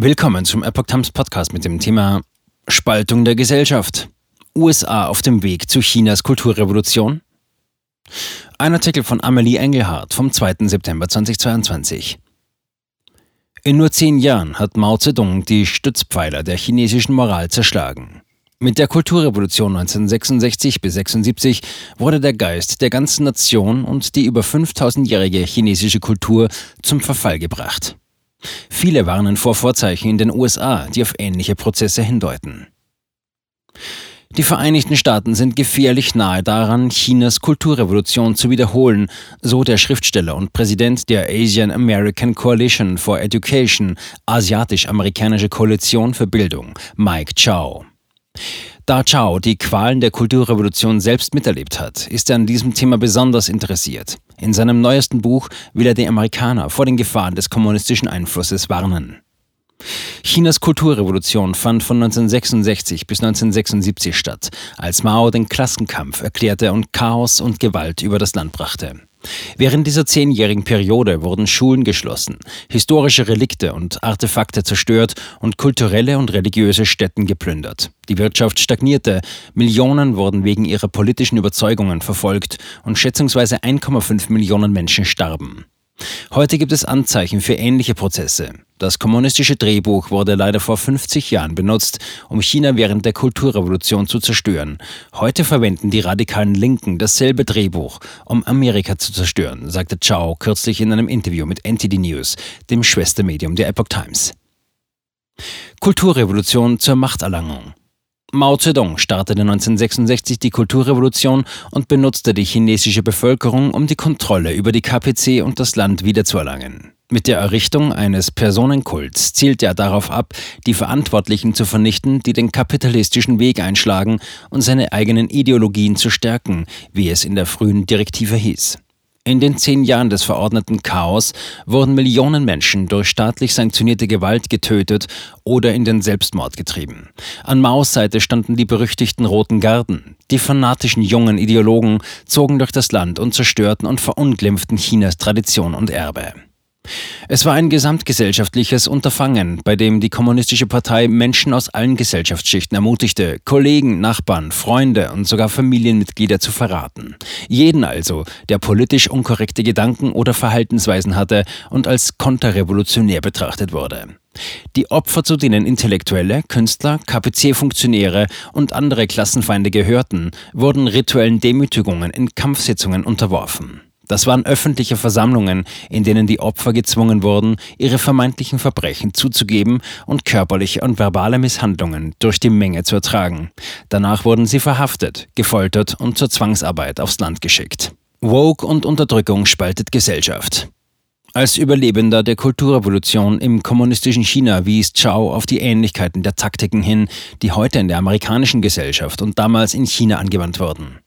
Willkommen zum Epoch Times Podcast mit dem Thema Spaltung der Gesellschaft. USA auf dem Weg zu Chinas Kulturrevolution? Ein Artikel von Amelie Engelhardt vom 2. September 2022. In nur zehn Jahren hat Mao Zedong die Stützpfeiler der chinesischen Moral zerschlagen. Mit der Kulturrevolution 1966 bis 76 wurde der Geist der ganzen Nation und die über 5000-jährige chinesische Kultur zum Verfall gebracht. Viele warnen vor Vorzeichen in den USA, die auf ähnliche Prozesse hindeuten. Die Vereinigten Staaten sind gefährlich nahe daran, Chinas Kulturrevolution zu wiederholen, so der Schriftsteller und Präsident der Asian American Coalition for Education, Asiatisch-Amerikanische Koalition für Bildung, Mike Chow. Da Chow die Qualen der Kulturrevolution selbst miterlebt hat, ist er an diesem Thema besonders interessiert. In seinem neuesten Buch will er die Amerikaner vor den Gefahren des kommunistischen Einflusses warnen. Chinas Kulturrevolution fand von 1966 bis 1976 statt, als Mao den Klassenkampf erklärte und Chaos und Gewalt über das Land brachte. Während dieser zehnjährigen Periode wurden Schulen geschlossen, historische Relikte und Artefakte zerstört und kulturelle und religiöse Stätten geplündert. Die Wirtschaft stagnierte, Millionen wurden wegen ihrer politischen Überzeugungen verfolgt und schätzungsweise 1,5 Millionen Menschen starben. Heute gibt es Anzeichen für ähnliche Prozesse. Das kommunistische Drehbuch wurde leider vor 50 Jahren benutzt, um China während der Kulturrevolution zu zerstören. Heute verwenden die radikalen Linken dasselbe Drehbuch, um Amerika zu zerstören, sagte Chow kürzlich in einem Interview mit NTD News, dem Schwestermedium der Epoch Times. Kulturrevolution zur Machterlangung. Mao Zedong startete 1966 die Kulturrevolution und benutzte die chinesische Bevölkerung, um die Kontrolle über die KPC und das Land wiederzuerlangen. Mit der Errichtung eines Personenkults zielt er darauf ab, die Verantwortlichen zu vernichten, die den kapitalistischen Weg einschlagen und seine eigenen Ideologien zu stärken, wie es in der frühen Direktive hieß. In den zehn Jahren des verordneten Chaos wurden Millionen Menschen durch staatlich sanktionierte Gewalt getötet oder in den Selbstmord getrieben. An Maos Seite standen die berüchtigten Roten Garden. Die fanatischen jungen Ideologen zogen durch das Land und zerstörten und verunglimpften Chinas Tradition und Erbe. Es war ein gesamtgesellschaftliches Unterfangen, bei dem die Kommunistische Partei Menschen aus allen Gesellschaftsschichten ermutigte, Kollegen, Nachbarn, Freunde und sogar Familienmitglieder zu verraten. Jeden also, der politisch unkorrekte Gedanken oder Verhaltensweisen hatte und als konterrevolutionär betrachtet wurde. Die Opfer, zu denen Intellektuelle, Künstler, KPC-Funktionäre und andere Klassenfeinde gehörten, wurden rituellen Demütigungen in Kampfsitzungen unterworfen. Das waren öffentliche Versammlungen, in denen die Opfer gezwungen wurden, ihre vermeintlichen Verbrechen zuzugeben und körperliche und verbale Misshandlungen durch die Menge zu ertragen. Danach wurden sie verhaftet, gefoltert und zur Zwangsarbeit aufs Land geschickt. Woke und Unterdrückung spaltet Gesellschaft. Als Überlebender der Kulturrevolution im kommunistischen China wies Chow auf die Ähnlichkeiten der Taktiken hin, die heute in der amerikanischen Gesellschaft und damals in China angewandt wurden.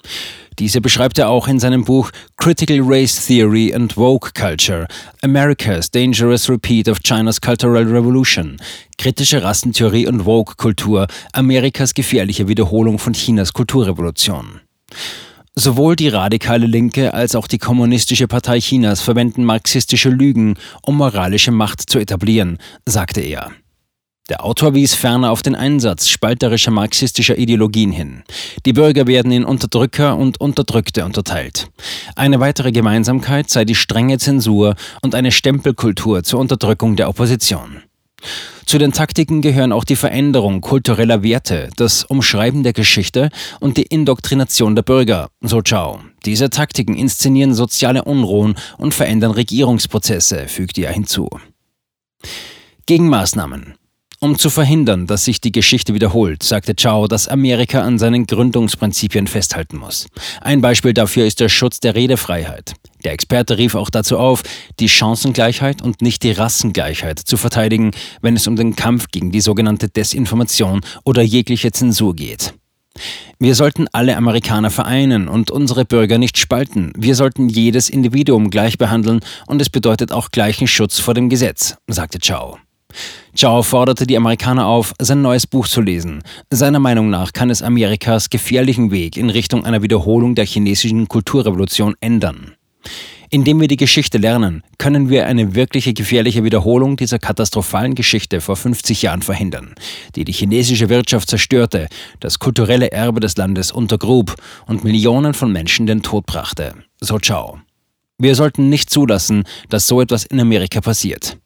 Diese beschreibt er auch in seinem Buch Critical Race Theory and Woke Culture, America's Dangerous Repeat of China's Cultural Revolution, kritische Rassentheorie und Woke-Kultur, Amerikas gefährliche Wiederholung von Chinas Kulturrevolution. Sowohl die radikale Linke als auch die Kommunistische Partei Chinas verwenden marxistische Lügen, um moralische Macht zu etablieren, sagte er. Der Autor wies ferner auf den Einsatz spalterischer marxistischer Ideologien hin. Die Bürger werden in Unterdrücker und Unterdrückte unterteilt. Eine weitere Gemeinsamkeit sei die strenge Zensur und eine Stempelkultur zur Unterdrückung der Opposition. Zu den Taktiken gehören auch die Veränderung kultureller Werte, das Umschreiben der Geschichte und die Indoktrination der Bürger, so Chao. Diese Taktiken inszenieren soziale Unruhen und verändern Regierungsprozesse, fügte er hinzu. Gegenmaßnahmen. Um zu verhindern, dass sich die Geschichte wiederholt, sagte Chao, dass Amerika an seinen Gründungsprinzipien festhalten muss. Ein Beispiel dafür ist der Schutz der Redefreiheit. Der Experte rief auch dazu auf, die Chancengleichheit und nicht die Rassengleichheit zu verteidigen, wenn es um den Kampf gegen die sogenannte Desinformation oder jegliche Zensur geht. Wir sollten alle Amerikaner vereinen und unsere Bürger nicht spalten. Wir sollten jedes Individuum gleich behandeln und es bedeutet auch gleichen Schutz vor dem Gesetz, sagte Chao. Zhao forderte die Amerikaner auf, sein neues Buch zu lesen. Seiner Meinung nach kann es Amerikas gefährlichen Weg in Richtung einer Wiederholung der chinesischen Kulturrevolution ändern. Indem wir die Geschichte lernen, können wir eine wirkliche gefährliche Wiederholung dieser katastrophalen Geschichte vor 50 Jahren verhindern, die die chinesische Wirtschaft zerstörte, das kulturelle Erbe des Landes untergrub und Millionen von Menschen den Tod brachte. So ciao. Wir sollten nicht zulassen, dass so etwas in Amerika passiert.